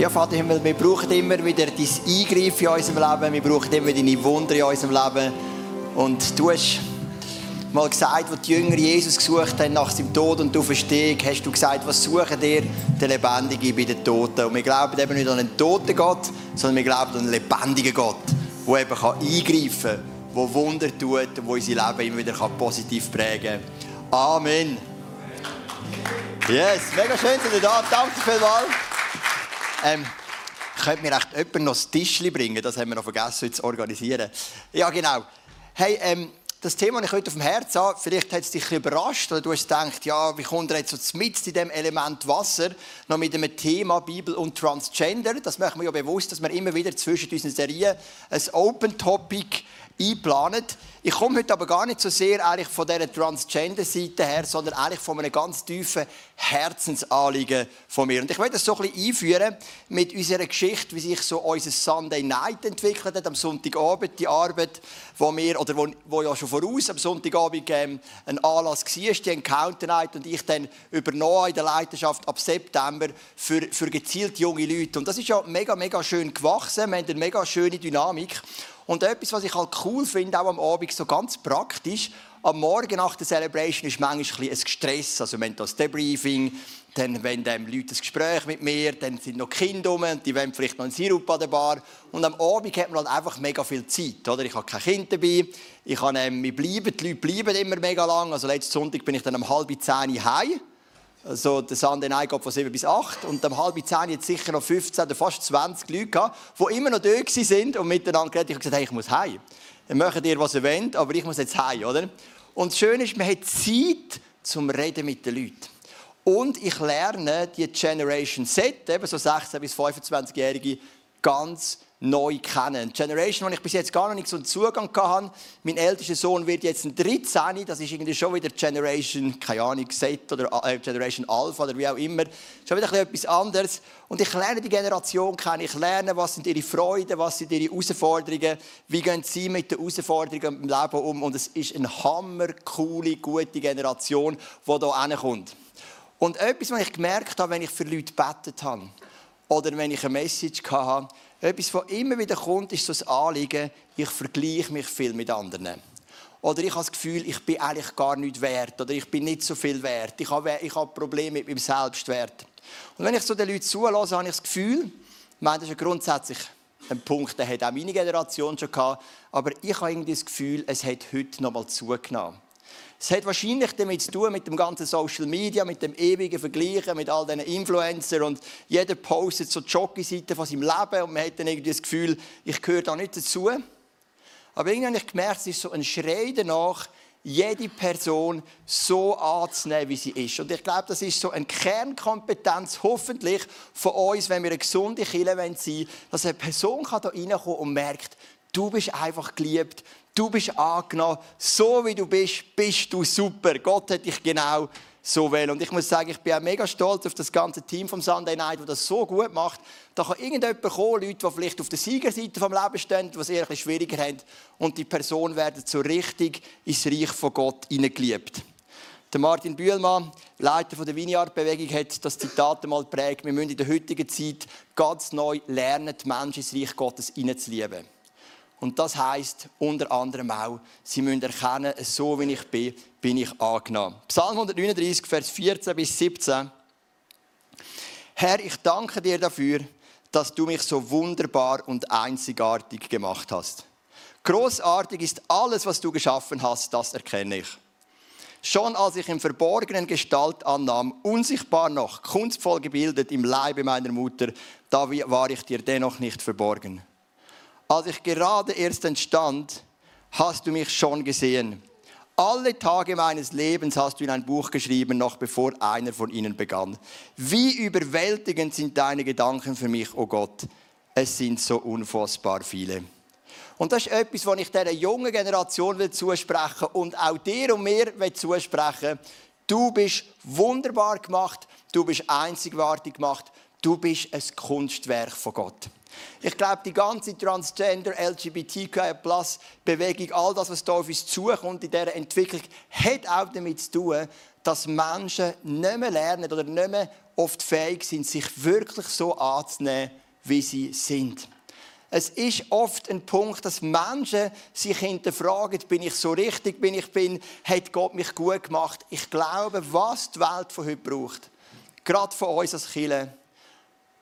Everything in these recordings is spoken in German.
Ja, Vater Himmel, wir brauchen immer wieder dein Eingreifen in unserem Leben. Wir brauchen immer deine Wunder in unserem Leben. Und du hast mal gesagt, als die Jünger Jesus gesucht haben nach seinem Tod und du verstehst, hast du gesagt, was suchen dir? Der Lebendige bei den Toten. Und wir glauben eben nicht an einen toten Gott, sondern wir glauben an einen lebendigen Gott, der eben eingreifen kann, der Wunder tut und der unser Leben immer wieder positiv prägen kann. Amen. Yes, mega schön, dass ihr da Danke vielmals. Ähm, könnte mir echt jemand noch das Tischchen bringen? Das haben wir noch vergessen zu organisieren. Ja, genau. Hey, ähm, das Thema, das ich heute auf dem Herzen habe, vielleicht hat es dich überrascht oder du hast gedacht, ja, wie kommt er jetzt so mit in dem Element Wasser noch mit dem Thema Bibel und Transgender? Das machen wir ja bewusst, dass wir immer wieder zwischen unseren Serien ein Open Topic einplanen. Ich komme heute aber gar nicht so sehr eigentlich von dieser Transgender-Seite her, sondern eigentlich von einem ganz tiefen Herzensanliegen von mir. Und ich möchte das so ein bisschen einführen mit unserer Geschichte, wie sich so unser Sunday Night entwickelt hat, am Sonntagabend, die Arbeit, wo wir, oder wo, wo ja schon voraus am Sonntagabend ähm, ein Anlass war, die Encounter Night, und ich dann übernommen in der Leidenschaft ab September für, für gezielt junge Leute. Und das ist ja mega, mega schön gewachsen, wir haben eine mega schöne Dynamik. Und etwas, was ich halt cool finde, auch am Abend so ganz praktisch, am Morgen nach der Celebration ist manchmal ein, Stress. Also, wenn das Debriefing, dann wenn ähm, Leute ein Gespräch mit mir, dann sind noch Kinder rum, die wollen vielleicht noch einen Sirup an der Bar. Und am Abend hat man halt einfach mega viel Zeit. Oder? Ich habe kein Kind dabei. Ich habe, ähm, bleiben, die Leute bleiben immer mega lang. Also letzten Sonntag bin ich dann um halb zehn heim. Also der Sunday Night geht von 7 bis 8 und um halb 10 jetzt sicher noch 15 oder fast 20 Leute gehabt, die immer noch da sind und miteinander geredet. Ich habe gesagt, hey, ich muss heim. Dann macht ihr, was ihr wollt, aber ich muss jetzt heim, oder? Und das Schöne ist, man hat Zeit zum Reden mit den Leuten. Und ich lerne die Generation Z, eben so 16- bis 25-Jährige, ganz neu kennen. Eine Generation, wo ich bis jetzt gar noch nicht so einen Zugang hatte. Mein ältester Sohn wird jetzt ein 13. Das ist irgendwie schon wieder Generation, keine Ahnung, Z oder äh, Generation Alpha oder wie auch immer. Schon wieder etwas anderes. Und ich lerne die Generation kennen. Ich lerne, was sind ihre Freuden, was sind ihre Herausforderungen, wie gehen sie mit den Herausforderungen im Leben um. Und es ist eine hammer, coole, gute Generation, die hier ankommt. Und etwas, was ich gemerkt habe, wenn ich für Leute gebetet habe, oder wenn ich eine Message hatte, etwas, was immer wieder kommt, ist so das Anliegen, ich vergleiche mich viel mit anderen. Oder ich habe das Gefühl, ich bin eigentlich gar nicht wert. Oder ich bin nicht so viel wert. Ich habe, ich habe Probleme mit meinem Selbstwert. Und wenn ich so den Leuten zulasse, habe ich das Gefühl, meine, das ist ja grundsätzlich ein Punkt, den hat auch meine Generation schon gehabt. Aber ich habe irgendwie das Gefühl, es hat heute noch mal zugenommen. Es hat wahrscheinlich damit zu tun, mit dem ganzen Social Media, mit dem ewigen Vergleichen, mit all diesen Influencern und jeder postet so die Jockey-Seite von seinem Leben und man hat dann irgendwie das Gefühl, ich gehöre da nicht dazu. Aber irgendwie habe ich gemerkt, es ist so ein Schrei danach, jede Person so anzunehmen, wie sie ist. Und ich glaube, das ist so eine Kernkompetenz, hoffentlich, von uns, wenn wir eine gesunde Kirche sein wollen, dass eine Person da reinkommen und merkt, du bist einfach geliebt, Du bist angenommen. So wie du bist, bist du super. Gott hat dich genau so wählen. Und ich muss sagen, ich bin auch mega stolz auf das ganze Team vom Sunday Night, das das so gut macht. Da kann irgendjemand kommen, Leute, die vielleicht auf der Siegerseite vom Leben stehen, die es eher ein schwieriger haben. Und die Person werden so richtig ins Reich von Gott hineingeliebt. Der Martin Bühlmann, Leiter der Vineyard-Bewegung, hat das Zitat einmal geprägt. Wir müssen in der heutigen Zeit ganz neu lernen, die Menschen ins Reich Gottes hineinzulieben. Und das heißt unter anderem auch, sie müssen erkennen, so wie ich bin, bin ich angenommen. Psalm 139, Vers 14 bis 17. Herr, ich danke dir dafür, dass du mich so wunderbar und einzigartig gemacht hast. Großartig ist alles, was du geschaffen hast, das erkenne ich. Schon als ich im Verborgenen Gestalt annahm, unsichtbar noch, kunstvoll gebildet im Leibe meiner Mutter, da war ich dir dennoch nicht verborgen. Als ich gerade erst entstand, hast du mich schon gesehen. Alle Tage meines Lebens hast du in ein Buch geschrieben, noch bevor einer von ihnen begann. Wie überwältigend sind deine Gedanken für mich, oh Gott. Es sind so unfassbar viele. Und das ist etwas, was ich dieser jungen Generation will zusprechen und auch dir und mir will zusprechen. Du bist wunderbar gemacht, du bist einzigartig gemacht, du bist ein Kunstwerk von Gott. Ich glaube, die ganze Transgender, LGBTQI Bewegung, all das, was da auf uns zukommt in dieser Entwicklung, hat auch damit zu tun, dass Menschen nicht mehr lernen oder nicht mehr oft fähig sind, sich wirklich so anzunehmen, wie sie sind. Es ist oft ein Punkt, dass Menschen sich hinterfragen, bin ich so richtig, bin ich bin, hat Gott mich gut gemacht. Ich glaube, was die Welt von heute braucht, gerade von uns als Kirche,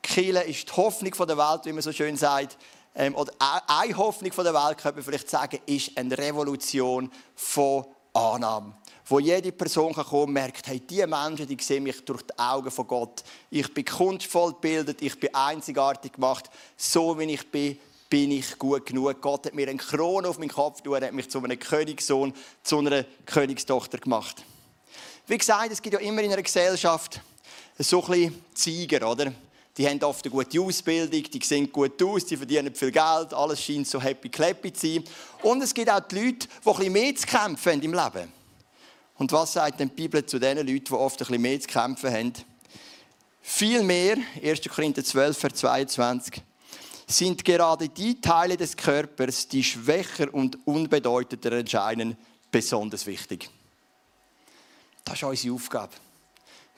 Kirche ist die Hoffnung der Welt, wie man so schön sagt, ähm, oder eine Hoffnung der Welt, könnte man vielleicht sagen, ist eine Revolution von Annahme. Wo jede Person kann kommen und merkt, hey, diese Menschen die sehen mich durch die Augen von Gott. Ich bin kunstvoll gebildet, ich bin einzigartig gemacht. So wie ich bin, bin ich gut genug. Gott hat mir eine Krone auf meinen Kopf getan, hat mich zu einem Königssohn, zu einer Königstochter gemacht. Wie gesagt, es gibt ja immer in einer Gesellschaft so ein bisschen Zeiger, oder? Die haben oft eine gute Ausbildung, die sehen gut aus, die verdienen viel Geld, alles scheint so happy clappy zu sein. Und es gibt auch die Leute, die ein bisschen mehr zu kämpfen haben im Leben. Und was sagt denn die Bibel zu den Leuten, die oft ein bisschen mehr zu kämpfen haben? Vielmehr, 1. Korinther 12, Vers 22, sind gerade die Teile des Körpers, die schwächer und unbedeutender erscheinen, besonders wichtig. Das ist unsere Aufgabe.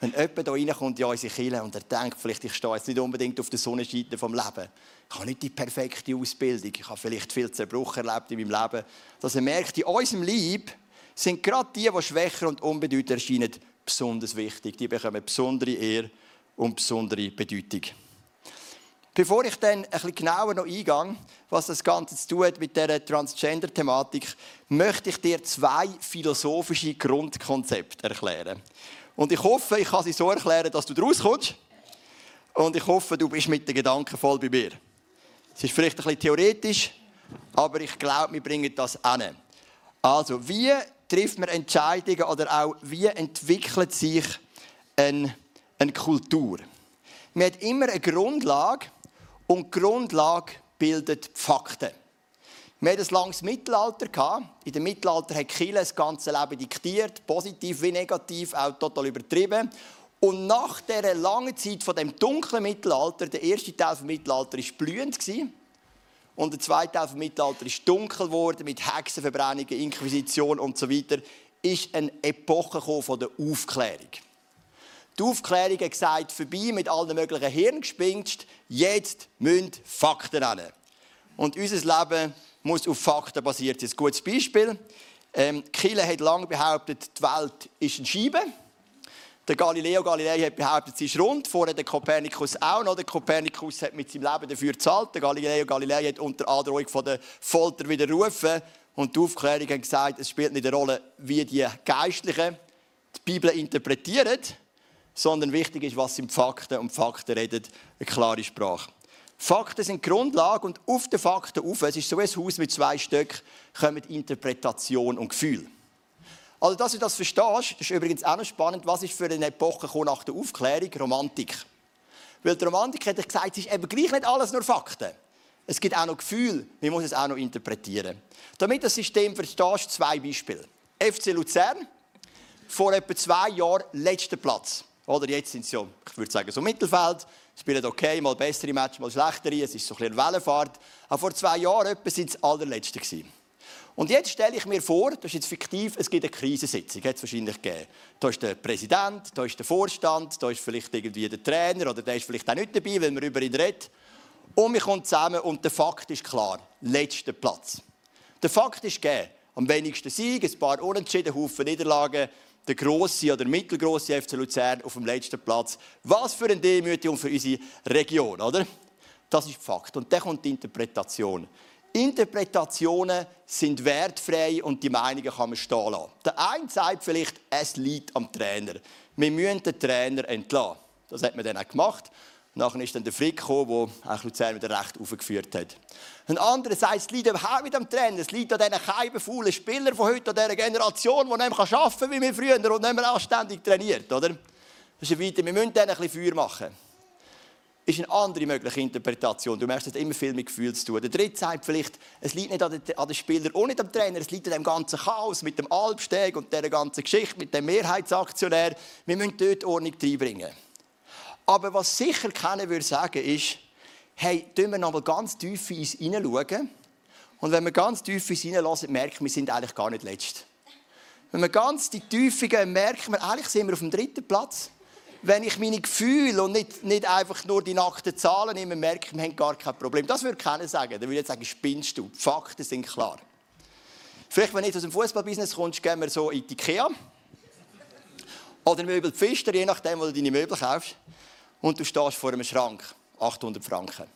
Wenn jemand hier reinkommt in unsere Kirche und er denkt, vielleicht ich stehe jetzt nicht unbedingt auf der Sonnenseite vom Leben. Ich habe nicht die perfekte Ausbildung. Ich habe vielleicht viel Zerbruch erlebt in meinem Leben. Dass er merkt, in unserem Leib sind gerade die, die schwächer und unbedeutend erscheinen, besonders wichtig. Die bekommen besondere Ehre und besondere Bedeutung. Bevor ich dann ein bisschen genauer noch eingehe, was das Ganze zu tun hat mit dieser Transgender-Thematik, möchte ich dir zwei philosophische Grundkonzepte erklären. Und ich hoffe, ich kann sie so erklären, dass du daraus kommst. Und ich hoffe, du bist mit den Gedanken voll bei mir. Es ist vielleicht ein bisschen theoretisch, aber ich glaube, wir bringen das an. Also, wie trifft man Entscheidungen oder auch wie entwickelt sich eine, eine Kultur? Man hat immer eine Grundlage und die Grundlage bildet Fakten. Wir hatten ein langes Mittelalter. In dem Mittelalter hat Chile das ganze Leben diktiert, positiv wie negativ, auch total übertrieben. Und nach dieser langen Zeit von dem dunklen Mittelalter, der erste Teil des Mittelalters war blühend. Und der zweite Teil des Mittelalters ist dunkel geworden mit Hexenverbrennungen, Inquisition und so weiter, ist eine Epoche von der Aufklärung. Die Aufklärung hat gesagt, vorbei mit allen möglichen Hirngespinst, jetzt müssen Fakten rein. Und unser Leben muss auf Fakten basiert sein. Ein gutes Beispiel. Ähm, Kille hat lange behauptet, die Welt ist eine Scheibe. Der Galileo Galilei hat behauptet, sie ist rund. Vorher der Kopernikus auch noch. Der Kopernikus hat mit seinem Leben dafür gezahlt. Der Galileo Galilei hat unter Androhung von der Folter widerrufen. Und die Aufklärung hat gesagt, es spielt nicht eine Rolle, wie die Geistlichen die Bibel interpretieren, sondern wichtig ist, was sind Fakten. Und Fakten reden eine klare Sprache. Fakten sind Grundlage und auf den Fakten auf, es ist so ein Haus mit zwei Stöcken, kommen Interpretation und Gefühl. Also, dass du das verstehst, ist übrigens auch noch spannend, was ist für eine Epoche nach der Aufklärung? Romantik. Weil die Romantik hat gesagt, es ist eben gleich nicht alles nur Fakten. Es gibt auch noch Gefühl, man muss es auch noch interpretieren. Damit das System verstehst, zwei Beispiele. FC Luzern, vor etwa zwei Jahren letzter Platz. Oder jetzt sind sie ja, ich würde sagen, so Mittelfeld spielen okay, mal bessere Matches, mal schlechtere. Es ist so ein bisschen Wellenfahrt. Aber vor zwei Jahren etwa sind es allerletzte. Und jetzt stelle ich mir vor, das ist jetzt fiktiv, es gibt eine Krisensitzung, hat es wahrscheinlich gegeben. Da ist der Präsident, da ist der Vorstand, da ist vielleicht irgendwie der Trainer oder der ist vielleicht auch nicht dabei, weil man über ihn redet. Und wir kommen zusammen und der Fakt ist klar, letzter Platz. Der Fakt ist gegeben, am wenigsten Sieg, ein paar Unentschieden, Haufen Niederlagen, der grosse oder mittelgroße FC Luzern auf dem letzten Platz. Was für eine Demütigung für unsere Region, oder? Das ist Fakt. Und dann kommt die Interpretation. Interpretationen sind wertfrei und die Meinungen kann man stehen lassen. Der eine sagt vielleicht, es liegt am Trainer. Wir müssen den Trainer entlassen. Das hat man dann auch gemacht. Nachher ist dann der Frick gekommen, der auch Luzern wieder recht aufgeführt hat. Ein anderer sagt, es liegt überhaupt nicht am Trainer, es liegt an diesen keibenfaulen Spielern von heute, an dieser Generation, die nicht mehr arbeiten kann wie wir früher und nicht mehr anständig trainiert. Oder? Das ist weiter. Wir müssen denen ein bisschen Feuer machen. Das ist eine andere mögliche Interpretation. Du merkst, es immer viel mit Gefühl zu tun. Der dritte sagt vielleicht, es liegt nicht an den, Spielern und nicht am Trainer, es liegt an dem ganzen Chaos mit dem Albsteg und dieser ganzen Geschichte mit dem Mehrheitsaktionär. Wir müssen dort Ordnung reinbringen. Aber was sicher keiner würde sagen, ist, hey, tun wir nochmal ganz tief in uns hineinschauen. Und wenn wir ganz tief in uns hineinlassen, merken wir, wir sind eigentlich gar nicht letzt. Wenn wir ganz die Tiefe gehen, merken wir, eigentlich sind wir auf dem dritten Platz. Wenn ich meine Gefühle und nicht, nicht einfach nur die nackten Zahlen nehme, merke ich, wir haben gar kein Problem. Das würde keiner sagen. Dann würde ich sagen, spinnst du. Die Fakten sind klar. Vielleicht, wenn du aus dem Fußballbusiness kommst, gehen wir so in die Ikea. Oder Möbel Pfister, je nachdem, wo du deine Möbel kaufst. Und du stehst vor einem Schrank. 800 Franken.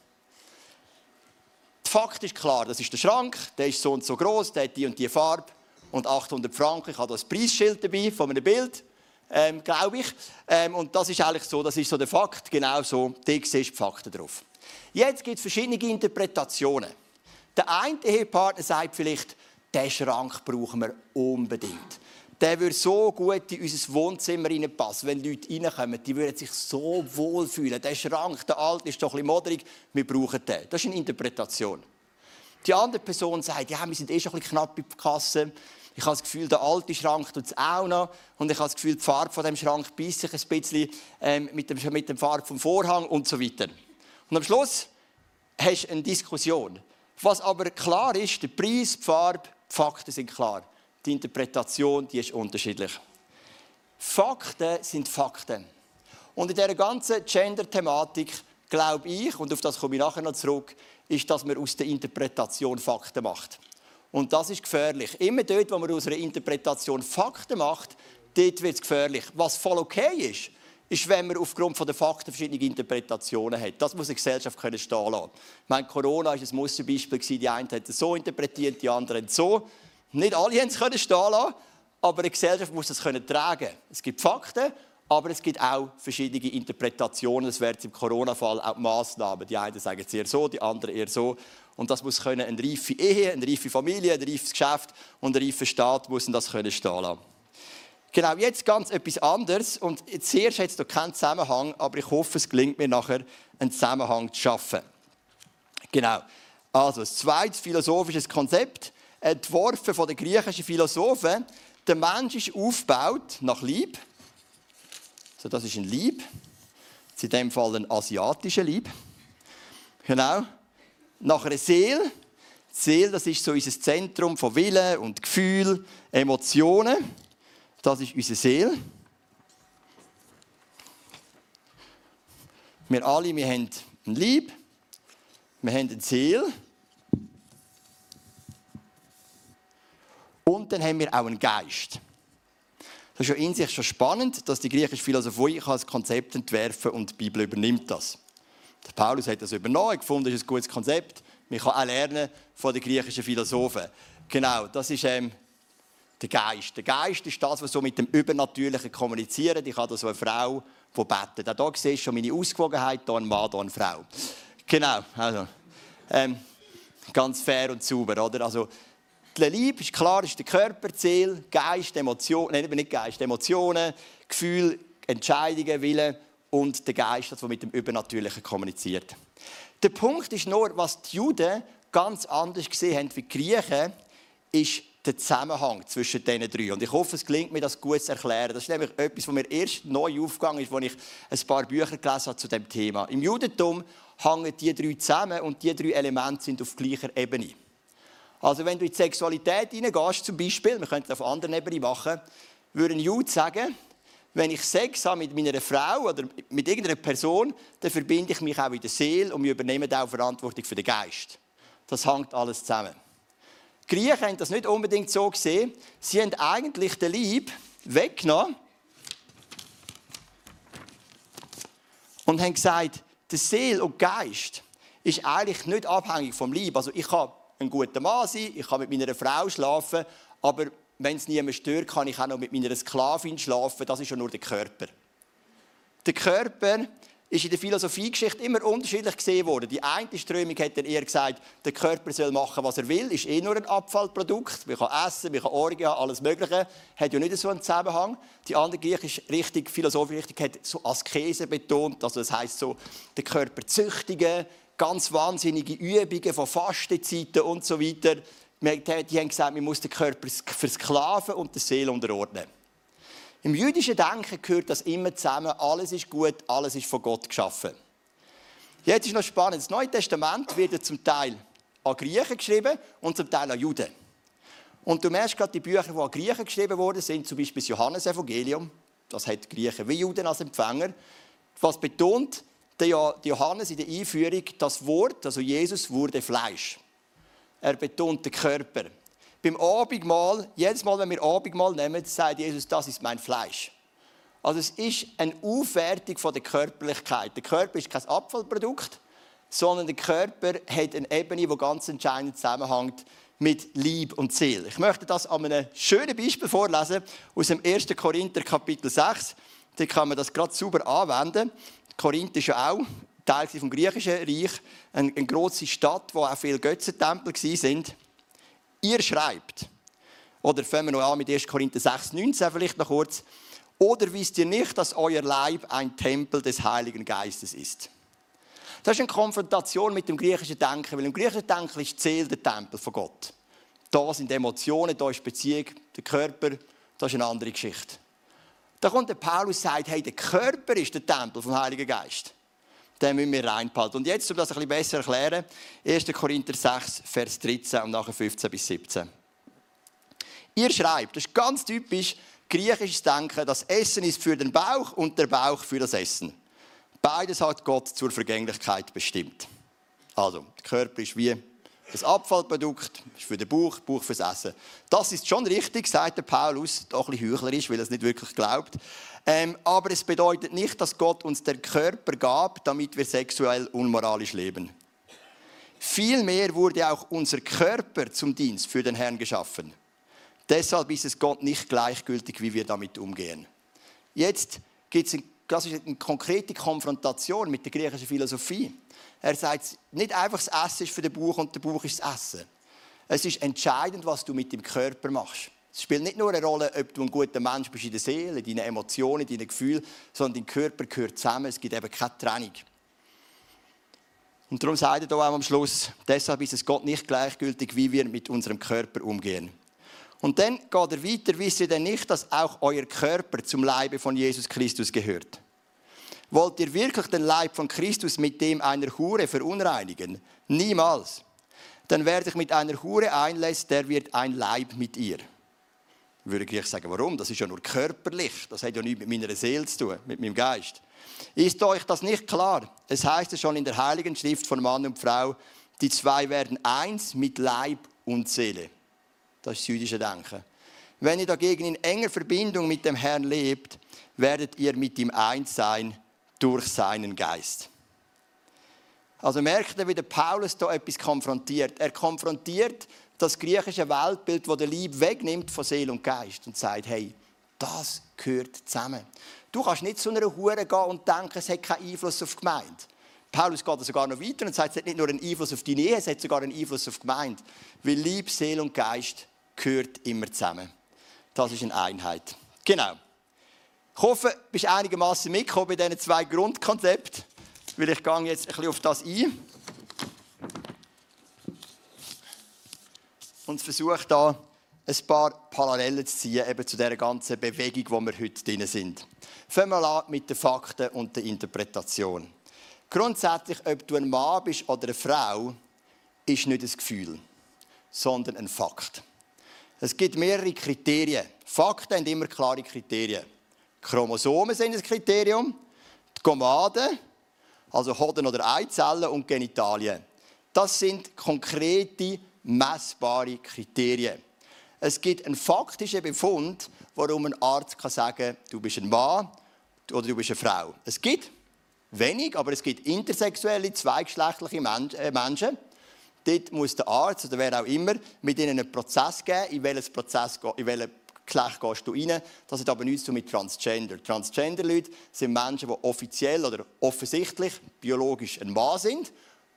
Der Fakt ist klar, das ist der Schrank, der ist so und so groß, der hat die und die Farbe und 800 Franken. Ich habe das Preisschild dabei von einem Bild, ähm, glaube ich. Ähm, und das ist eigentlich so, das ist so der Fakt, genau so. Da siehst die Fakten drauf. Jetzt gibt es verschiedene Interpretationen. Der eine Ehepartner sagt vielleicht, diesen Schrank brauchen wir unbedingt der würde so gut in unser Wohnzimmer reinpassen. Wenn Leute reinkommen, die würden sich so wohl fühlen. Der Schrank, der alte, ist doch ein bisschen modrig, wir brauchen den. Das ist eine Interpretation. Die andere Person sagt, ja, wir sind eh schon ein bisschen knapp in der Kasse. Ich habe das Gefühl, der alte Schrank tut es auch noch. Und ich habe das Gefühl, die Farbe von dem Schrank beißt sich ein bisschen ähm, mit, dem, mit der Farbe vom Vorhang und so weiter. Und am Schluss hast du eine Diskussion. Was aber klar ist, der Preis, die Farbe, die Fakten sind klar die Interpretation die ist unterschiedlich. Fakten sind Fakten. Und in dieser ganzen Gender-Thematik glaube ich, und auf das komme ich nachher noch zurück, ist, dass man aus der Interpretation Fakten macht. Und das ist gefährlich. Immer dort, wo man aus einer Interpretation Fakten macht, dort wird es gefährlich. Was voll okay ist, ist, wenn man aufgrund der Fakten verschiedene Interpretationen hat. Das muss eine Gesellschaft stehen lassen. Ich meine, Corona war ein Musterbeispiel. Die einen haben es so interpretiert, die anderen so. Nicht alle haben es stehen lassen, aber eine Gesellschaft muss das können tragen. Es gibt Fakten, aber es gibt auch verschiedene Interpretationen. Das wäre im Corona-Fall auch Massnahmen. Die einen sagen es eher so, die anderen eher so. Und das muss können eine reife Ehe, eine reife Familie, ein reifes Geschäft und ein reifer Staat müssen das können stehen lassen. Genau, jetzt ganz etwas anderes. Und zuerst hat es keinen Zusammenhang, aber ich hoffe, es gelingt mir nachher, einen Zusammenhang zu schaffen. Genau. Also, das zweite philosophische Konzept entworfen von den griechischen Philosophen. Der Mensch ist aufgebaut nach Lieb. So, das ist ein Lieb. In dem Fall ein asiatischer Lieb. Genau. Nach einer Seele. Die Seele, das ist so unser Zentrum von Willen und Gefühl, Emotionen. Das ist unsere Seele. Wir alle, wir haben ein Lieb, wir haben eine Seele Und dann haben wir auch einen Geist. Das ist ja in sich schon spannend, dass die griechische Philosophie als Konzept entwerfen und die Bibel übernimmt das. Der Paulus hat das übernommen, gefunden, das ist ein gutes Konzept. Man kann auch lernen von den griechischen Philosophen. Genau, das ist ähm, der Geist. Der Geist ist das, was so mit dem Übernatürlichen kommuniziert. Ich habe so eine Frau, die betet. Auch hier siehst du schon meine Ausgewogenheit, hier ein Mann, hier eine Frau. Genau, also, ähm, ganz fair und sauber, oder? Also, die Liebe ist klar, ist der Körper, Ziel, Geist, Emotionen, nein, nicht Geist, Emotionen, Gefühl, Entscheidungen, Wille und der Geist, das, mit dem Übernatürlichen kommuniziert. Der Punkt ist nur, was die Juden ganz anders gesehen haben wie die Griechen, ist der Zusammenhang zwischen diesen drei. Und ich hoffe, es gelingt mir, das gut zu erklären. Das ist nämlich etwas, was mir erst neu aufgegangen ist, als ich ein paar Bücher gelesen habe zu dem Thema. Im Judentum hängen die drei zusammen und die drei Elemente sind auf gleicher Ebene. Also wenn du in die Sexualität hineingehst, zum Beispiel, wir können es auf anderen Ebenen machen, würde ein Jude sagen, wenn ich Sex habe mit meiner Frau oder mit irgendeiner Person, dann verbinde ich mich auch in der Seele und wir übernehmen auch Verantwortung für den Geist. Das hängt alles zusammen. Die Griechen haben das nicht unbedingt so gesehen. Sie haben eigentlich den Lieb weggenommen und haben gesagt, der Seele und Geist ist eigentlich nicht abhängig vom Lieb. Also ich habe ein guter Mann sein, ich kann mit meiner Frau schlafen, aber wenn es niemand stört, kann ich auch noch mit meiner Sklavin schlafen. Das ist ja nur der Körper. Der Körper ist in der Philosophiegeschichte immer unterschiedlich gesehen worden. Die eine Strömung hat dann eher gesagt, der Körper soll machen, was er will, ist eh nur ein Abfallprodukt. Man kann essen, man kann Orgien haben, alles Mögliche. Hat ja nicht so einen Zusammenhang. Die andere griechische Richtung, philosophische Richtung, hat so Askese betont. Also das heißt so, den Körper züchtigen, ganz wahnsinnige Übungen von Fastenzeiten und so weiter. Die haben gesagt, man muss den Körper versklaven und die Seele unterordnen. Im jüdischen Denken gehört das immer zusammen. Alles ist gut, alles ist von Gott geschaffen. Jetzt ist noch spannend. Das Neue Testament wird zum Teil an Griechen geschrieben und zum Teil an Juden. Und du merkst gerade, die Bücher, die an Griechen geschrieben wurden, sind zum Beispiel das Johannesevangelium. Das hat Griechen wie Juden als Empfänger. Was betont der Johannes in der Einführung, das Wort, also Jesus, wurde Fleisch. Er betont den Körper. Beim Abendmahl, jedes Mal, wenn wir Abendmahl nehmen, sagt Jesus, das ist mein Fleisch. Also es ist eine Aufwertung von der Körperlichkeit. Der Körper ist kein Abfallprodukt, sondern der Körper hat eine Ebene, die ganz entscheidend zusammenhängt mit Lieb und Seele. Ich möchte das an einem schönen Beispiel vorlesen aus dem 1. Korinther Kapitel 6. Da kann man das gerade super anwenden. Korinth ist ja auch Teil vom griechischen Reich, eine, eine große Stadt, wo auch viele Götzentempel sind. Ihr schreibt, oder fangen wir noch an mit 1. Korinther 6, 19 vielleicht noch kurz, oder wisst ihr nicht, dass euer Leib ein Tempel des Heiligen Geistes ist? Das ist eine Konfrontation mit dem griechischen Denken, weil im griechischen Denken ist Seele der Tempel von Gott. Da sind Emotionen, da ist Beziehung, der Körper, das ist eine andere Geschichte. Da kommt der Paulus und sagt, hey, der Körper ist der Tempel vom Heiligen Geist. Den müssen wir reinbehalten. Und jetzt, um das ein bisschen besser zu erklären, 1. Korinther 6, Vers 13 und nachher 15 bis 17. Ihr schreibt, das ist ganz typisch griechisches Denken, das Essen ist für den Bauch und der Bauch für das Essen. Beides hat Gott zur Vergänglichkeit bestimmt. Also, der Körper ist wie das Abfallprodukt, ist für den Bauch, Bauch fürs Essen. Das ist schon richtig, sagt der Paulus, auch ein bisschen heuchlerisch, weil er es nicht wirklich glaubt. Ähm, aber es bedeutet nicht, dass Gott uns den Körper gab, damit wir sexuell unmoralisch leben. Vielmehr wurde auch unser Körper zum Dienst für den Herrn geschaffen. Deshalb ist es Gott nicht gleichgültig, wie wir damit umgehen. Jetzt gibt es ist eine konkrete Konfrontation mit der griechischen Philosophie. Er sagt, nicht einfach das Essen ist für den Bauch und der Bauch ist das Essen. Es ist entscheidend, was du mit dem Körper machst. Es spielt nicht nur eine Rolle, ob du ein guter Mensch bist in der Seele, in deinen Emotionen, in deinen Gefühlen, sondern dein Körper gehört zusammen. Es gibt eben keine Trennung. Und darum sagt er auch am Schluss, deshalb ist es Gott nicht gleichgültig, wie wir mit unserem Körper umgehen. Und dann geht er weiter, wisst ihr denn nicht, dass auch euer Körper zum Leibe von Jesus Christus gehört? Wollt ihr wirklich den Leib von Christus mit dem einer Hure verunreinigen? Niemals. Dann wer sich mit einer Hure einlässt, der wird ein Leib mit ihr. Würde ich sagen, warum? Das ist ja nur körperlich. Das hat ja nichts mit meiner Seele zu tun, mit meinem Geist. Ist euch das nicht klar? Es heißt ja schon in der Heiligen Schrift von Mann und Frau, die zwei werden eins mit Leib und Seele. Das ist das jüdische Denken. Wenn ihr dagegen in enger Verbindung mit dem Herrn lebt, werdet ihr mit ihm eins sein durch seinen Geist. Also merkt ihr, wie der Paulus da etwas konfrontiert. Er konfrontiert das griechische Weltbild, das der Lieb wegnimmt von Seele und Geist und sagt, hey, das gehört zusammen. Du kannst nicht zu einer Hure gehen und denken, es hat keinen Einfluss auf die Gemeinde. Paulus geht sogar noch weiter und sagt, es hat nicht nur einen Einfluss auf deine Ehe, es hat sogar einen Einfluss auf die Gemeinde. Weil Lieb, Seele und Geist gehört immer zusammen. Das ist eine Einheit. Genau. Ich hoffe, du bist einigermaßen mitgekommen bei diesen zwei Grundkonzepten, weil ich gehe jetzt ein bisschen auf das ein. Und versuche da ein paar Parallelen zu ziehen eben zu dieser ganzen Bewegung, wo wir heute drin sind. Fangen wir an mit den Fakten und der Interpretation. Grundsätzlich, ob du ein Mann bist oder eine Frau, ist nicht ein Gefühl, sondern ein Fakt. Es gibt mehrere Kriterien. Fakten haben immer klare Kriterien. Chromosomen sind ein Kriterium, die Gomaden, also Hoden oder Eizellen und Genitalien. Das sind konkrete, messbare Kriterien. Es gibt einen faktischen Befund, warum ein Arzt kann sagen kann, du bist ein Mann oder du bist eine Frau. Es gibt wenig, aber es gibt intersexuelle, zweigeschlechtliche äh, Menschen. Dort muss der Arzt oder wer auch immer mit ihnen einen Prozess geben, in welchen Prozess, in welchen Geschlecht gehst du rein. Das hat aber nichts zu mit Transgender. Transgender-Leute sind Menschen, die offiziell oder offensichtlich biologisch ein Mann sind,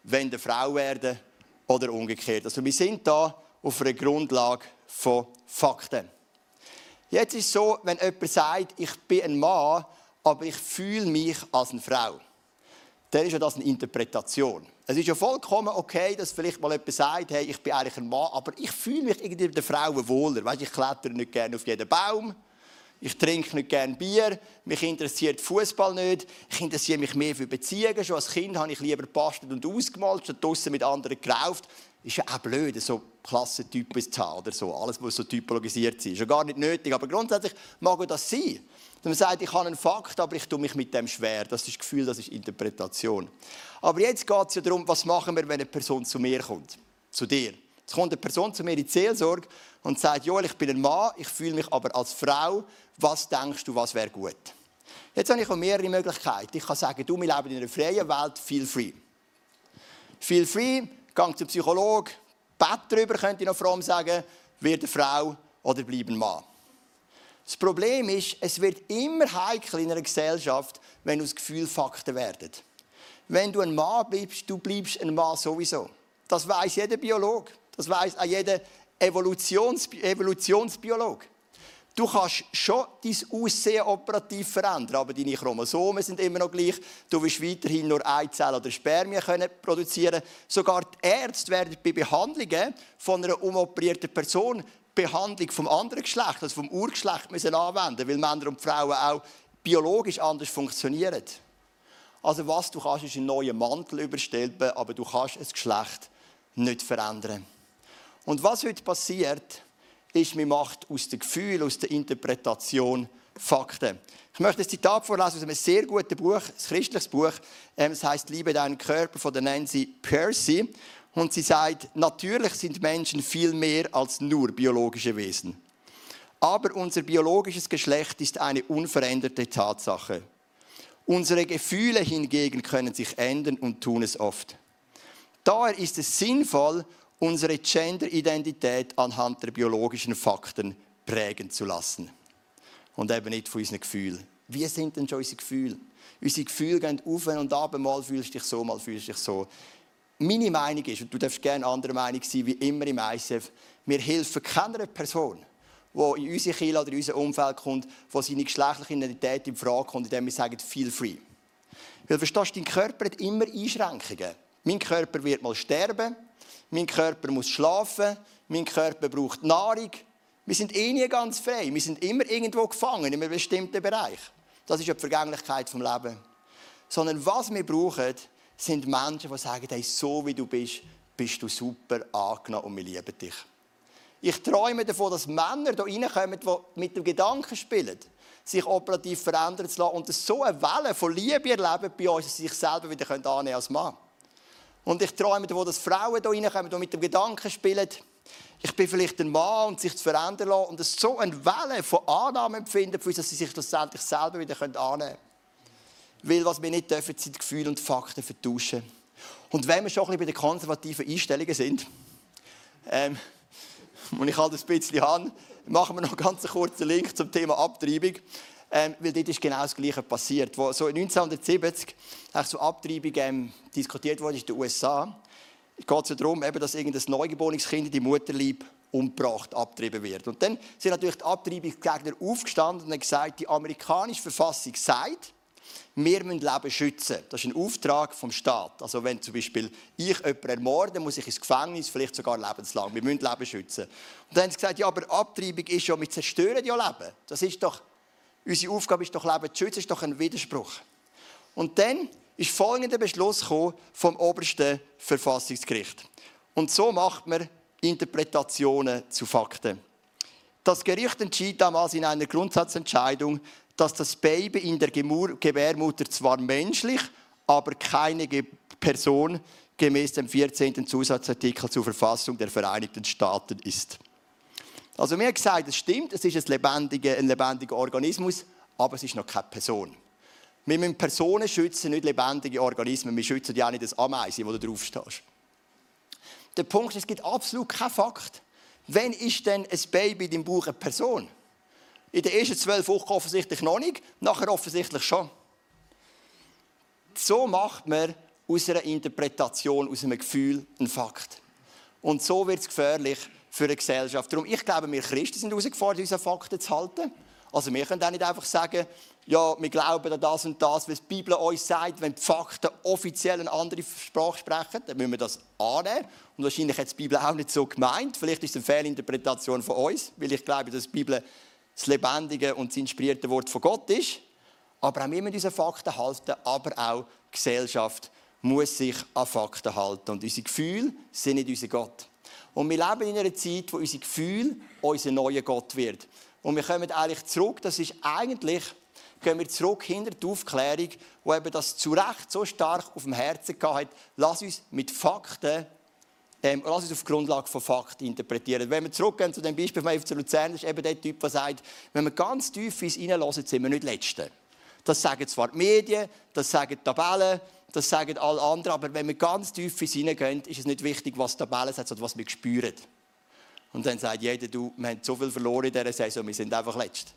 wenn eine Frau werden oder umgekehrt. Also wir sind da auf einer Grundlage von Fakten. Jetzt ist es so, wenn jemand sagt, ich bin ein Mann, aber ich fühle mich als eine Frau, dann ist ja das eine Interpretation. Es ist ja vollkommen okay, dass vielleicht mal jemand sagt, hey, ich bin eigentlich ein Mann, aber ich fühle mich irgendwie der Frau wohler. Weißt, ich klettere nicht gerne auf jeden Baum. ich trinke nicht gerne Bier, mich interessiert Fußball nicht, ich interessiere mich mehr für Beziehungen. Schon als Kind habe ich lieber gebastelt und ausgemalt, statt draussen mit anderen gerauft. Ist ja auch blöd, so Klassentypen zu haben oder so. Alles muss so typologisiert sein. Ist ja gar nicht nötig, aber grundsätzlich mag das sein. Man sagt, ich habe einen Fakt, aber ich tue mich mit dem schwer. Das ist Gefühl, das ist Interpretation. Aber jetzt geht es ja darum, was machen wir, wenn eine Person zu mir kommt, zu dir. Jetzt kommt eine Person zu mir in die Seelsorge und sagt, Joel, ich bin ein Mann, ich fühle mich aber als Frau. Was denkst du, was wäre gut? Jetzt habe ich mehrere Möglichkeiten. Ich kann sagen, du, wir leben in einer freien Welt, feel free. Feel free, geh zum Psychologen, bett darüber, könnte ich noch fromm sagen, wird eine Frau oder bleib ein Mann. Das Problem ist, es wird immer heikel in einer Gesellschaft, wenn das Gefühl Fakten werden. Wenn du ein Mann bleibst, du bleibst ein Mann sowieso. Das weiß jeder Biologe. Das weiß auch jeder Evolutions Evolutionsbiologe. Du kannst schon dein Aussehen operativ verändern, aber deine Chromosomen sind immer noch gleich. Du wirst weiterhin nur Eizellen oder Spermien können produzieren. Sogar die Ärzte werden bei Behandlungen von einer umoperierten Person Behandlung vom anderen Geschlecht, also vom Urgeschlecht, müssen anwenden, weil Männer und Frauen auch biologisch anders funktionieren. Also was du kannst, ist einen neuen Mantel überstülpen, aber du kannst das Geschlecht nicht verändern. Und was heute passiert, ist, man macht aus dem Gefühl, aus der Interpretation Fakten. Ich möchte ein Zitat vorlesen aus einem sehr guten Buch, ein christliches Buch. Ähm, es heißt Liebe deinen Körper von Nancy Percy. Und sie sagt, natürlich sind Menschen viel mehr als nur biologische Wesen. Aber unser biologisches Geschlecht ist eine unveränderte Tatsache. Unsere Gefühle hingegen können sich ändern und tun es oft. Daher ist es sinnvoll, unsere Gender-Identität anhand der biologischen Fakten prägen zu lassen. Und eben nicht von unseren Gefühlen. Wie sind denn schon unsere Gefühle? Unsere Gefühle gehen auf und ab, mal fühlst du dich so, mal fühlst du dich so. Meine Meinung ist, und du darfst gerne andere Meinung sein, wie immer im ICF, wir helfen keiner Person, die in unsere Kirche oder in unser Umfeld kommt, wo seine geschlechtliche Identität in Frage kommt, indem wir sagen, feel free. Weil verstehst du, dein Körper hat immer Einschränkungen. Mein Körper wird mal sterben, mein Körper muss schlafen, mein Körper braucht Nahrung. Wir sind eh nie ganz frei, wir sind immer irgendwo gefangen in einem bestimmten Bereich. Das ist ja die Vergänglichkeit vom Leben. Sondern was wir brauchen, sind Menschen, die sagen, hey, so wie du bist, bist du super angenommen und wir lieben dich. Ich träume davon, dass Männer hier reinkommen, die mit dem Gedanken spielen, sich operativ verändern zu lassen und so eine Welle von Liebe erleben bei uns, dass sie sich selber wieder annehmen als Mann. Und ich träume davon, dass Frauen hier reinkommen, die mit dem Gedanken spielen, ich bin vielleicht ein Mann und sich zu verändern lassen und so eine Welle von Annahme empfinden, dass sie sich schlussendlich selber wieder annehmen können. Weil was wir nicht dürfen, sind Gefühle und Fakten vertauschen. Und wenn wir schon ein bisschen bei den konservativen Einstellungen sind, ähm, und ich halte das ein bisschen an, machen wir noch einen ganz kurzen Link zum Thema Abtreibung. Ähm, weil dort ist genau das Gleiche passiert. Wo so 1970 so Abtreibung ähm, diskutiert wurde in den USA, geht es ja darum, eben, dass irgendein neugeborenes Kind in die Mutterlieb umgebracht, abgetrieben wird. Und dann sind natürlich die Abtreibungsgegner aufgestanden und haben gesagt, die amerikanische Verfassung sagt, wir müssen Leben schützen. Das ist ein Auftrag vom Staat. Also wenn zum Beispiel ich jemanden ermorde, muss ich ins Gefängnis, vielleicht sogar lebenslang. Wir müssen Leben schützen. Und dann haben sie gesagt, ja, aber Abtreibung ist ja, wir zerstören ja Leben. Das ist doch, unsere Aufgabe ist doch Leben zu schützen, das ist doch ein Widerspruch. Und dann ist folgender Beschluss vom obersten Verfassungsgericht. Und so macht man Interpretationen zu Fakten. Das Gericht entschied damals in einer Grundsatzentscheidung, dass das Baby in der Gebärmutter zwar menschlich, aber keine Person gemäß dem 14. Zusatzartikel zur Verfassung der Vereinigten Staaten ist. Also mir gesagt, es stimmt, es ist ein lebendiger, ein lebendiger Organismus, aber es ist noch keine Person. Wir müssen Personen schützen, nicht lebendige Organismen. Wir schützen ja auch nicht das Ameisen, wo du drauf stehst. Der Punkt ist, es gibt absolut keinen Fakt. Wann ist denn ein Baby in deinem Bauch eine Person? In den ersten zwölf Wochen offensichtlich noch nicht, nachher offensichtlich schon. So macht man aus einer Interpretation, aus einem Gefühl einen Fakt. Und so wird es gefährlich für eine Gesellschaft. Darum, ich glaube, wir Christen sind herausgefordert, unsere Fakten zu halten. Also wir können auch nicht einfach sagen, ja, wir glauben an das und das, was die Bibel uns sagt. Wenn die Fakten offiziell eine andere Sprache sprechen, dann müssen wir das annehmen. Und wahrscheinlich hat die Bibel auch nicht so gemeint. Vielleicht ist es eine Fehlinterpretation von uns, weil ich glaube, dass die Bibel das lebendige und das inspirierte Wort von Gott ist. Aber auch wir müssen unsere Fakten halten, aber auch die Gesellschaft muss sich an Fakten halten. Und unsere Gefühle sind nicht unser Gott. Und wir leben in einer Zeit, wo unsere Gefühle unser neuer Gott wird. Und wir kommen eigentlich zurück, das ist eigentlich, gehen wir zurück hinter die Aufklärung, wo eben das zu Recht so stark auf dem Herzen hat. Lass uns mit Fakten, ähm, lass uns auf Grundlage von Fakten interpretieren. Wenn wir zurückgehen zu dem Beispiel von FC Luzern, ist eben der Typ, der sagt, wenn wir ganz tief ins Reinhören, sind wir nicht Letzte. Das sagen zwar die Medien, das sagen die Tabellen, das sagen alle anderen, aber wenn wir ganz tief ins hineingehen, ist es nicht wichtig, was die Tabelle sagt, sondern was wir spüren. Und dann sagt jeder, du, wir haben so viel verloren in dieser Saison, wir sind einfach letzt.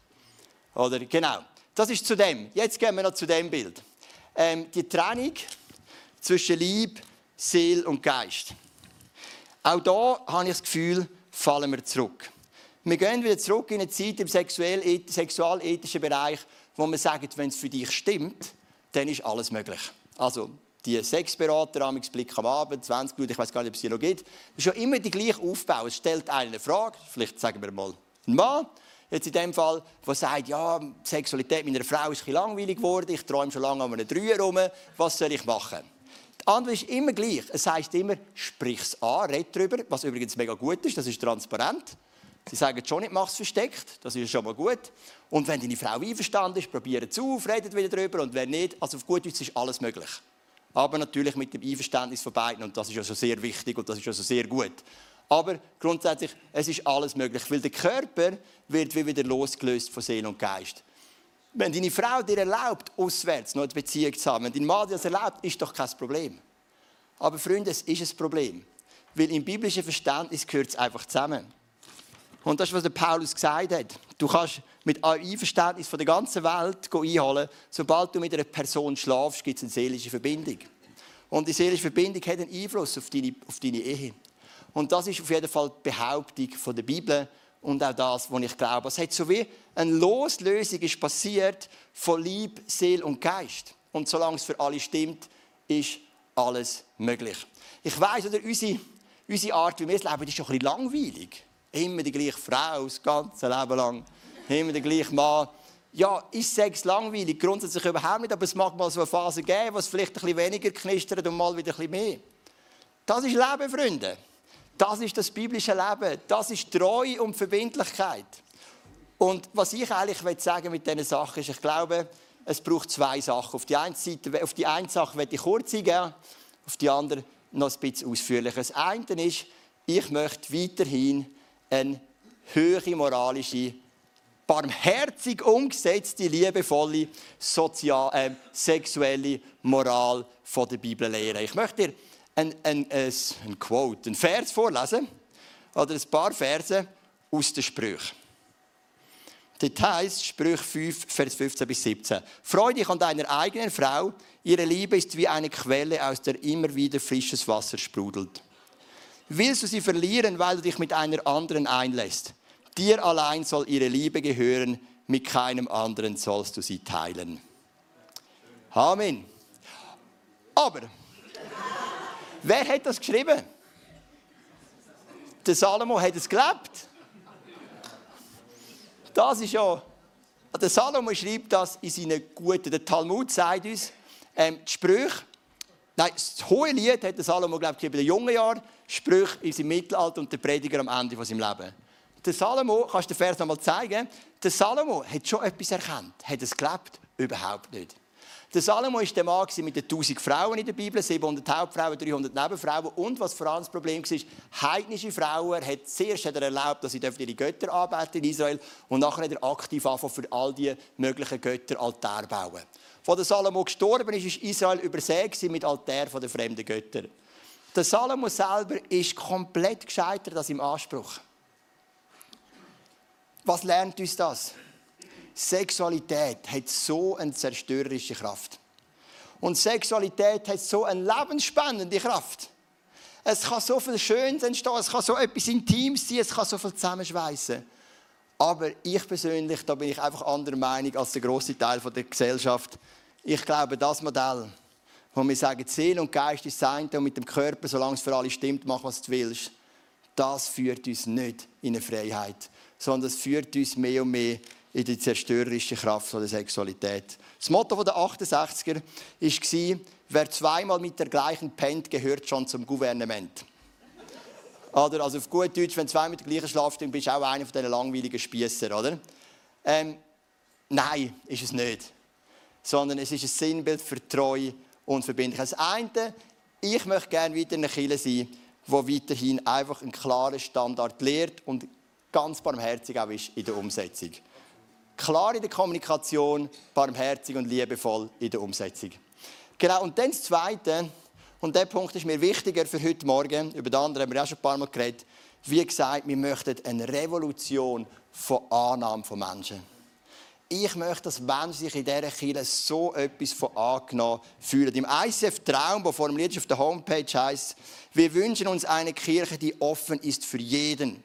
Oder, genau. Das ist zu dem. Jetzt gehen wir noch zu dem Bild. Ähm, die Trennung zwischen Lieb, Seele und Geist. Auch da habe ich das Gefühl, fallen wir zurück. Wir gehen wieder zurück in eine Zeit im sexualethischen Bereich, wo man sagt, wenn es für dich stimmt, dann ist alles möglich. Also, die Sexberater am Blick am Abend, 20 Minuten, ich weiß gar nicht, ob es die noch gibt, ist ja immer die gleiche Aufbau. Es stellt eine Frage, vielleicht sagen wir mal ein Mann, jetzt in dem Fall, der sagt, ja, die Sexualität meiner Frau ist ein langweilig geworden, ich träume schon lange an einem Dreier rum, was soll ich machen? Die Antwort ist immer gleich. Es heißt immer, sprich es an, red darüber, was übrigens mega gut ist, das ist transparent. Sie sagen schon nicht, mach es versteckt, das ist schon mal gut. Und wenn deine Frau einverstanden ist, probieren es auf, redet wieder darüber und wenn nicht, also auf gut Deutsch ist alles möglich. Aber natürlich mit dem Einverständnis von beiden und das ist also sehr wichtig und das ist also sehr gut. Aber grundsätzlich, es ist alles möglich, weil der Körper wird wieder losgelöst von Seele und Geist. Wenn deine Frau dir erlaubt, auswärts noch eine Beziehung zu haben, wenn dein Mann dir das erlaubt, ist doch kein Problem. Aber Freunde, es ist ein Problem. Weil im biblischen Verständnis gehört es einfach zusammen. Und das ist, was der Paulus gesagt hat. Du kannst mit Einverständnis von der ganzen Welt einholen. Sobald du mit einer Person schlafst, gibt es eine seelische Verbindung. Und die seelische Verbindung hat einen Einfluss auf deine, auf deine Ehe. Und das ist auf jeden Fall die Behauptung von der Bibel und auch das, was ich glaube. Es hat so wie eine Loslösung ist passiert von Lieb, Seele und Geist. Und solange es für alle stimmt, ist alles möglich. Ich weiß, oder unsere, unsere Art, wie wir es leben, ist schon ein bisschen langweilig. Immer die gleiche Frau, das ganze Leben lang. Immer der gleiche Mann. Ja, ist Sex langweilig? Grundsätzlich überhaupt nicht, aber es mag mal so eine Phase geben, wo es vielleicht ein bisschen weniger knistert und mal wieder ein bisschen mehr. Das ist Leben, Freunde. Das ist das biblische Leben. Das ist Treue und Verbindlichkeit. Und was ich eigentlich sagen mit diesen Sachen ist, ich glaube, es braucht zwei Sachen. Auf die eine, Seite, auf die eine Sache werde ich kurz eingehen, auf die andere noch ein bisschen ausführlicher. Das eine ist, ich möchte weiterhin eine höhere moralische, barmherzig umgesetzte, liebevolle, sozial, äh, sexuelle Moral von der Bibel lehren. Ich möchte dir ein, ein, ein, ein Quote, einen Vers vorlesen, oder ein paar Verse aus den Sprüchen. Das heißt, Sprüch 5, Vers 15 bis 17. Freu dich an deiner eigenen Frau, ihre Liebe ist wie eine Quelle, aus der immer wieder frisches Wasser sprudelt. Willst du sie verlieren, weil du dich mit einer anderen einlässt? Dir allein soll ihre Liebe gehören, mit keinem anderen sollst du sie teilen. Amen. Aber, wer hat das geschrieben? Der Salomo hat es gelebt. Das ist ja. Der Salomo schreibt das in seinen guten. Der Talmud sagt uns, ähm, die Sprüche, nein, das hohe Lied hat der Salomo, glaube ich, in den jungen Jahren. Sprüche ist im Mittelalter und der Prediger am Ende von seinem Leben. Der Salomo, kannst du den Vers nochmal zeigen? Der Salomo hat schon etwas erkannt. Hat es gelebt? Überhaupt nicht. Der Salomo war der Mann mit den 1000 Frauen in der Bibel, 700 Hauptfrauen, 300 Nebenfrauen. Und was vor allem das Problem war, heidnische Frauen hat zuerst hat er erlaubt, dass sie ihre Götter anbeten in Israel und nachher hat er aktiv angefangen, für all die möglichen Götter Altäre bauen. Von der Salomo gestorben ist, ist Israel übersät mit Altären den fremden Göttern. Der Salomo selber ist komplett gescheitert an seinem Anspruch. Was lernt uns das? Sexualität hat so eine zerstörerische Kraft. Und Sexualität hat so eine lebensspannende Kraft. Es kann so viel Schönes entstehen, es kann so etwas Intimes sein, es kann so viel zusammenschweißen. Aber ich persönlich, da bin ich einfach anderer Meinung als der große Teil der Gesellschaft. Ich glaube, das Modell, wo wir sagen, Seele und Geist ist sein und mit dem Körper, solange es für alle stimmt, mach was du willst, das führt uns nicht in eine Freiheit, sondern es führt uns mehr und mehr in die zerstörerische Kraft der Sexualität. Das Motto der 68er war, wer zweimal mit der gleichen pennt, gehört schon zum Gouvernement. Oder, also auf gut Deutsch, wenn zweimal mit der gleichen schlafst, dann bist du auch einer von diesen langweiligen Spießer, oder? Ähm, nein, ist es nicht. Sondern es ist ein Sinnbild für Treue und Verbindlichkeit. Das eine, ich möchte gerne weiter eine Kirche sein, die weiterhin einfach einen klaren Standard lehrt und ganz barmherzig auch ist in der Umsetzung. Klar in der Kommunikation, barmherzig und liebevoll in der Umsetzung. Genau, und dann das Zweite, und der Punkt ist mir wichtiger für heute Morgen, über den anderen haben wir auch schon ein paar Mal geredet, wie gesagt, wir möchten eine Revolution von Annahme von Menschen. Ich möchte, dass Menschen sich in dieser Kirche so etwas von angenommen fühlen. Im ICF Traum, wo formuliert auf der Homepage heißt, wir wünschen uns eine Kirche, die offen ist für jeden.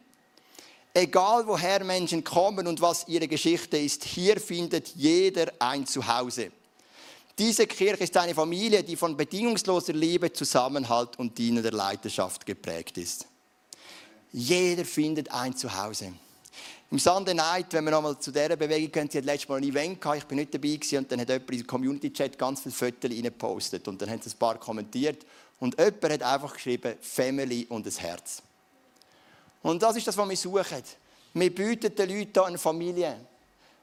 Egal woher Menschen kommen und was ihre Geschichte ist, hier findet jeder ein Zuhause. Diese Kirche ist eine Familie, die von bedingungsloser Liebe, Zusammenhalt und dienender Leidenschaft geprägt ist. Jeder findet ein Zuhause. Im Sunday Night, wenn wir nochmal zu dieser Bewegung gehen, sie hat letztes Mal ein Event gehabt, ich bin nicht dabei gewesen, und dann hat jemand den Community-Chat ganz viele Fotos reingepostet und dann haben sie ein paar kommentiert und jemand hat einfach geschrieben, Family und ein Herz. Und das ist das, was wir suchen. Wir bieten den Leuten hier eine Familie.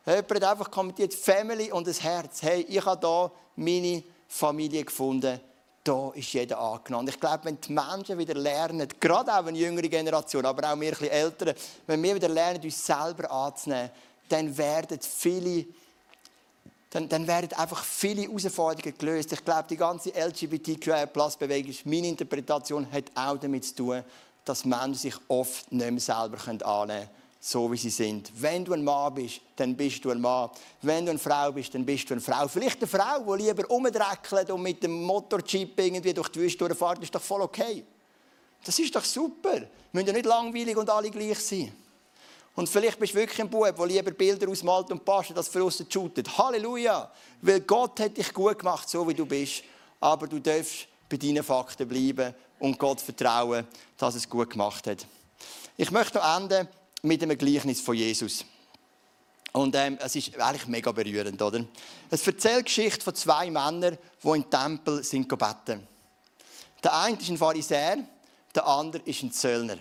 Jemand hat einfach kommentiert, Family und ein Herz. Hey, ich habe hier meine Familie gefunden. Da ist jeder angenommen. Ich glaube, wenn die Menschen wieder lernen, gerade auch eine jüngere Generation, aber auch wir ein bisschen ältere, wenn wir wieder lernen, uns selber anzunehmen, dann werden viele dann, dann, werden einfach viele Herausforderungen gelöst. Ich glaube, die ganze LGBTQI-Plus-Bewegung, meine Interpretation, hat auch damit zu tun, dass Menschen sich oft nicht mehr selber annehmen können, so wie sie sind. Wenn du ein Mann bist, dann bist du ein Mann. Wenn du eine Frau bist, dann bist du eine Frau. Vielleicht eine Frau, die lieber umdreckelt und mit dem Motorchip irgendwie durch die Wüste durchfährt, ist doch voll okay. Das ist doch super. Wir müssen ja nicht langweilig und alle gleich sein. Und vielleicht bist du wirklich ein Bub, der lieber Bilder ausmalt und passt, als für uns shootet. Halleluja! Weil Gott hat dich gut gemacht, so wie du bist. Aber du darfst bei deinen Fakten bleiben und Gott vertrauen, dass es gut gemacht hat. Ich möchte noch enden mit einem Gleichnis von Jesus. Und ähm, es ist eigentlich mega berührend, oder? Es erzählt die Geschichte von zwei Männern, die im Tempel sind beten. Der eine ist ein Pharisäer, der andere ist ein Zöllner.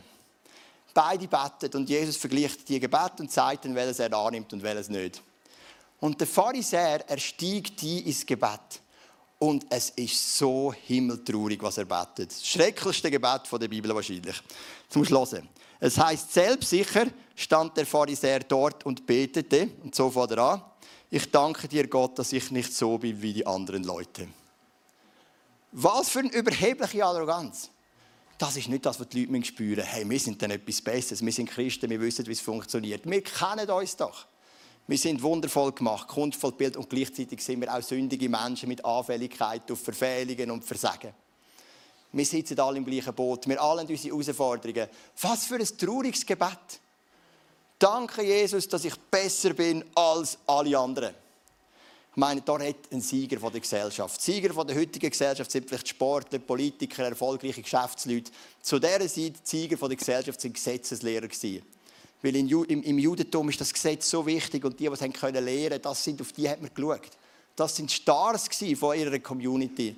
Beide beten und Jesus vergleicht die Gebete und sagt ihnen, welches er annimmt und welches nicht. Und der Pharisäer, er steigt ins Gebet. Und es ist so himmeltraurig, was er betet. Das schrecklichste Gebet der Bibel wahrscheinlich. Zum Schlussen. Es heißt selbstsicher stand der Pharisäer dort und betete und so fährt er an. Ich danke dir Gott, dass ich nicht so bin wie die anderen Leute. Was für eine überhebliche Arroganz. Das ist nicht das, was die Leute spüren. Hey, wir sind dann etwas Besseres. Wir sind Christen, wir wissen, wie es funktioniert. Wir kennen uns doch. Wir sind wundervoll gemacht, kunstvoll Bild und gleichzeitig sind wir auch sündige Menschen mit Anfälligkeit auf Verfehlungen und Versagen. Wir sitzen alle im gleichen Boot, wir alle haben unsere Herausforderungen. Was für ein trauriges Gebet. Danke, Jesus, dass ich besser bin als alle anderen. Ich meine, da hat ein Sieger von der Gesellschaft. Sieger von der heutigen Gesellschaft sind vielleicht Sportler, Politiker, erfolgreiche Geschäftsleute. Zu dieser Zeit, die Sieger von der Gesellschaft sind Gesetzeslehrer. Weil im, Judentum ist das Gesetz so wichtig und die, die es können lernen, das sind, auf die hat man geschaut. Das sind Stars von ihrer Community.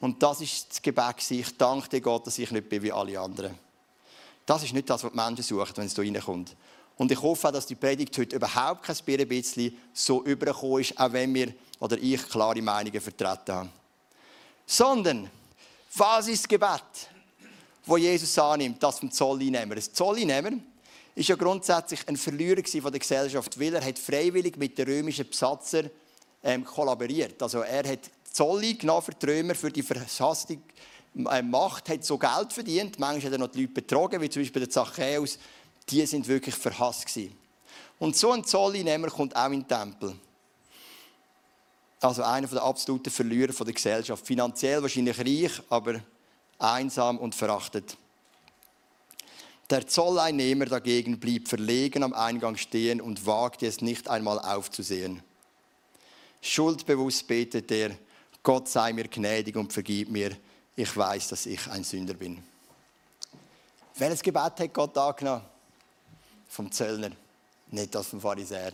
Und das ist das Gebet. Ich danke dir Gott, dass ich nicht bin wie alle anderen. Das ist nicht das, was die Menschen suchen, wenn es hier reinkommt. Und ich hoffe auch, dass die Predigt heute überhaupt kein bisschen so übergekommen ist, auch wenn wir oder ich klare Meinungen vertreten haben. Sondern, was ist das Gebet, wo Jesus annimmt, das vom Zolleinnehmer? Das Zolleinnehmer ist ja grundsätzlich ein Verlierer von der Gesellschaft, weil er hat freiwillig mit den römischen Besatzer ähm, kollaboriert. Also er hat Zolli genommen für die Römer, für die verhasste äh, Macht, hat so Geld verdient. Manchmal hat er noch die Leute betrogen, wie zum Beispiel der Zachäus. Die sind wirklich verhasst gewesen. Und so ein Zollinnehmer kommt auch in den Tempel. Also einer der absoluten Verlierer der Gesellschaft. Finanziell wahrscheinlich reich, aber einsam und verachtet. Der Zolleinnehmer dagegen blieb verlegen am Eingang stehen und wagte es nicht einmal aufzusehen. Schuldbewusst betete er, Gott sei mir gnädig und vergib mir, ich weiß, dass ich ein Sünder bin. Welches Gebet hat Gott angenommen? Vom Zöllner, nicht das vom Pharisäer.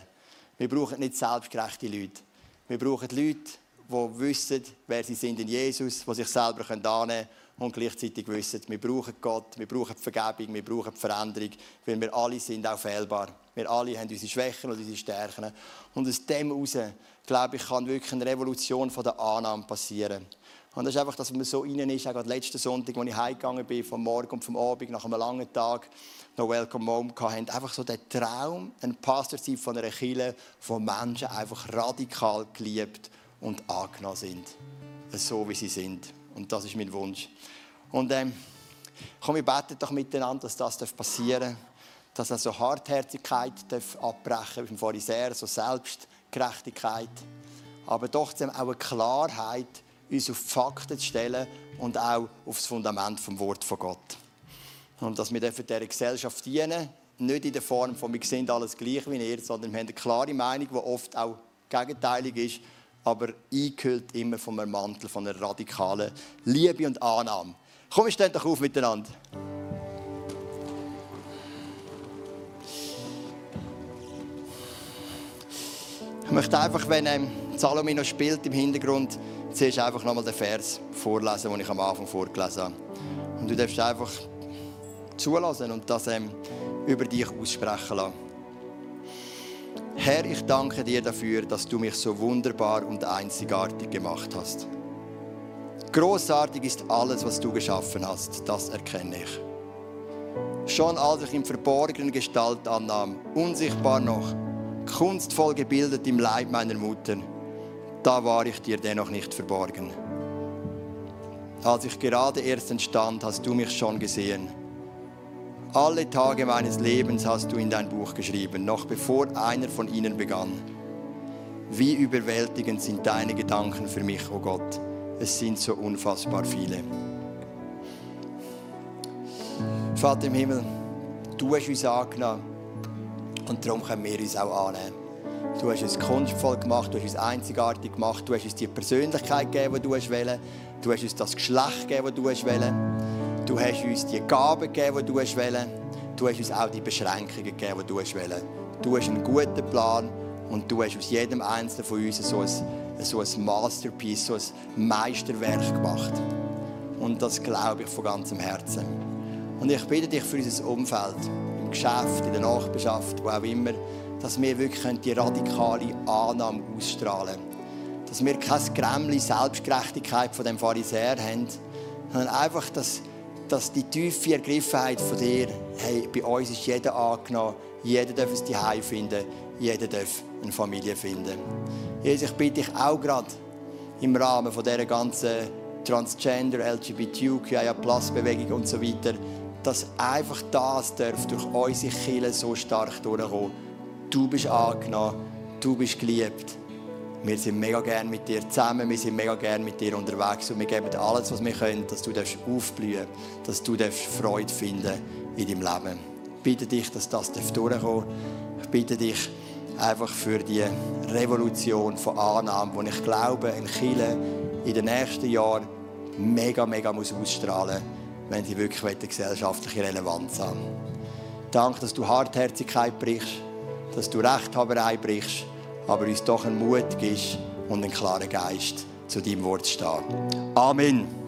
Wir brauchen nicht selbstgerechte Leute. Wir brauchen Leute, die wissen, wer sie sind in Jesus, die sich selber annehmen können und gleichzeitig wissen, wir brauchen Gott, wir brauchen Vergebung, wir brauchen Veränderung, weil wir alle sind auch fehlbar. Wir alle haben unsere Schwächen und unsere Stärken. Und aus dem heraus, glaube ich, kann wirklich eine Revolution von der Annahme passieren. Und das ist einfach, dass man so innen ist, auch letzten Sonntag, als ich heimgegangen bin, vom Morgen und vom Abend, nach einem langen Tag, noch Welcome Home hatten, einfach so der Traum, ein Pastor zu sein von einer Kirche, wo Menschen einfach radikal geliebt und angenommen sind. So, wie sie sind. Und das ist mein Wunsch. Und ähm, komm, wir beten doch miteinander, dass das passieren darf. Dass also Hartherzigkeit darf abbrechen darf, beim Pharisäer, so Selbstgerechtigkeit. Aber doch auch eine Klarheit, uns auf Fakten zu stellen und auch auf das Fundament vom Wort von Gott. Und dass wir dieser Gesellschaft dienen, nicht in der Form von, wir sind alles gleich wie ihr, sondern wir haben eine klare Meinung, die oft auch gegenteilig ist, aber eingehüllt immer einem Mantel von einer radikalen Liebe und Annahme. Komm, wir doch auf miteinander. Ich möchte einfach, wenn ähm, Salome spielt im Hintergrund, zuerst einfach nochmal den Vers vorlesen, den ich am Anfang vorgelesen habe. Und du darfst einfach zulassen und das ähm, über dich aussprechen lassen. Herr, ich danke dir dafür, dass du mich so wunderbar und einzigartig gemacht hast. Großartig ist alles, was du geschaffen hast, das erkenne ich. Schon als ich in verborgenen Gestalt annahm, unsichtbar noch, kunstvoll gebildet im Leib meiner Mutter, da war ich dir dennoch nicht verborgen. Als ich gerade erst entstand, hast du mich schon gesehen alle Tage meines Lebens hast du in dein Buch geschrieben, noch bevor einer von ihnen begann. Wie überwältigend sind deine Gedanken für mich, oh Gott. Es sind so unfassbar viele. Vater im Himmel, du hast uns angenommen und darum können wir uns auch annehmen. Du hast uns kunstvoll gemacht, du hast uns einzigartig gemacht, du hast uns die Persönlichkeit gegeben, die du hast wollen. Du hast uns das Geschlecht gegeben, das du hast wollen. Du hast uns die Gaben gegeben, die du hast wollen. Du hast uns auch die Beschränkungen gegeben, die du hast wollen. Du hast einen guten Plan und du hast aus jedem Einzelnen von uns so ein, so ein Masterpiece, so ein Meisterwerk gemacht. Und das glaube ich von ganzem Herzen. Und ich bitte dich für unser Umfeld, im Geschäft, in der Nachbarschaft, wo auch immer, dass wir wirklich die radikale Annahme ausstrahlen können. Dass wir keine Grämmli Selbstgerechtigkeit von dem Pharisäer haben, sondern einfach, dass dass die tiefe Ergriffenheit von dir, hey, bei uns ist jeder angenommen, jeder darf es Heim finden, jeder darf eine Familie finden. Jesus, ich bitte dich auch gerade im Rahmen von dieser ganzen Transgender, LGBTQIA Plus Bewegung und so weiter, dass einfach das darf durch unsere Kirche so stark durchkommen. Du bist angenommen, du bist geliebt. Wir sind mega gerne mit dir zusammen, wir sind mega gerne mit dir unterwegs und wir geben dir alles, was wir können, dass du aufblühen dass du Freude finden in deinem Leben. Ich bitte dich, dass das durchkommen darf. Ich bitte dich einfach für die Revolution von Annahmen, die ich glaube, in Chile in den nächsten Jahren mega, mega muss ausstrahlen muss, wenn sie wirklich eine gesellschaftliche Relevanz haben. Danke, dass du Hartherzigkeit brichst, dass du Rechthaberei brichst aber uns doch einen Mut gibst und einen klaren Geist, zu deinem Wort zu stehen. Amen.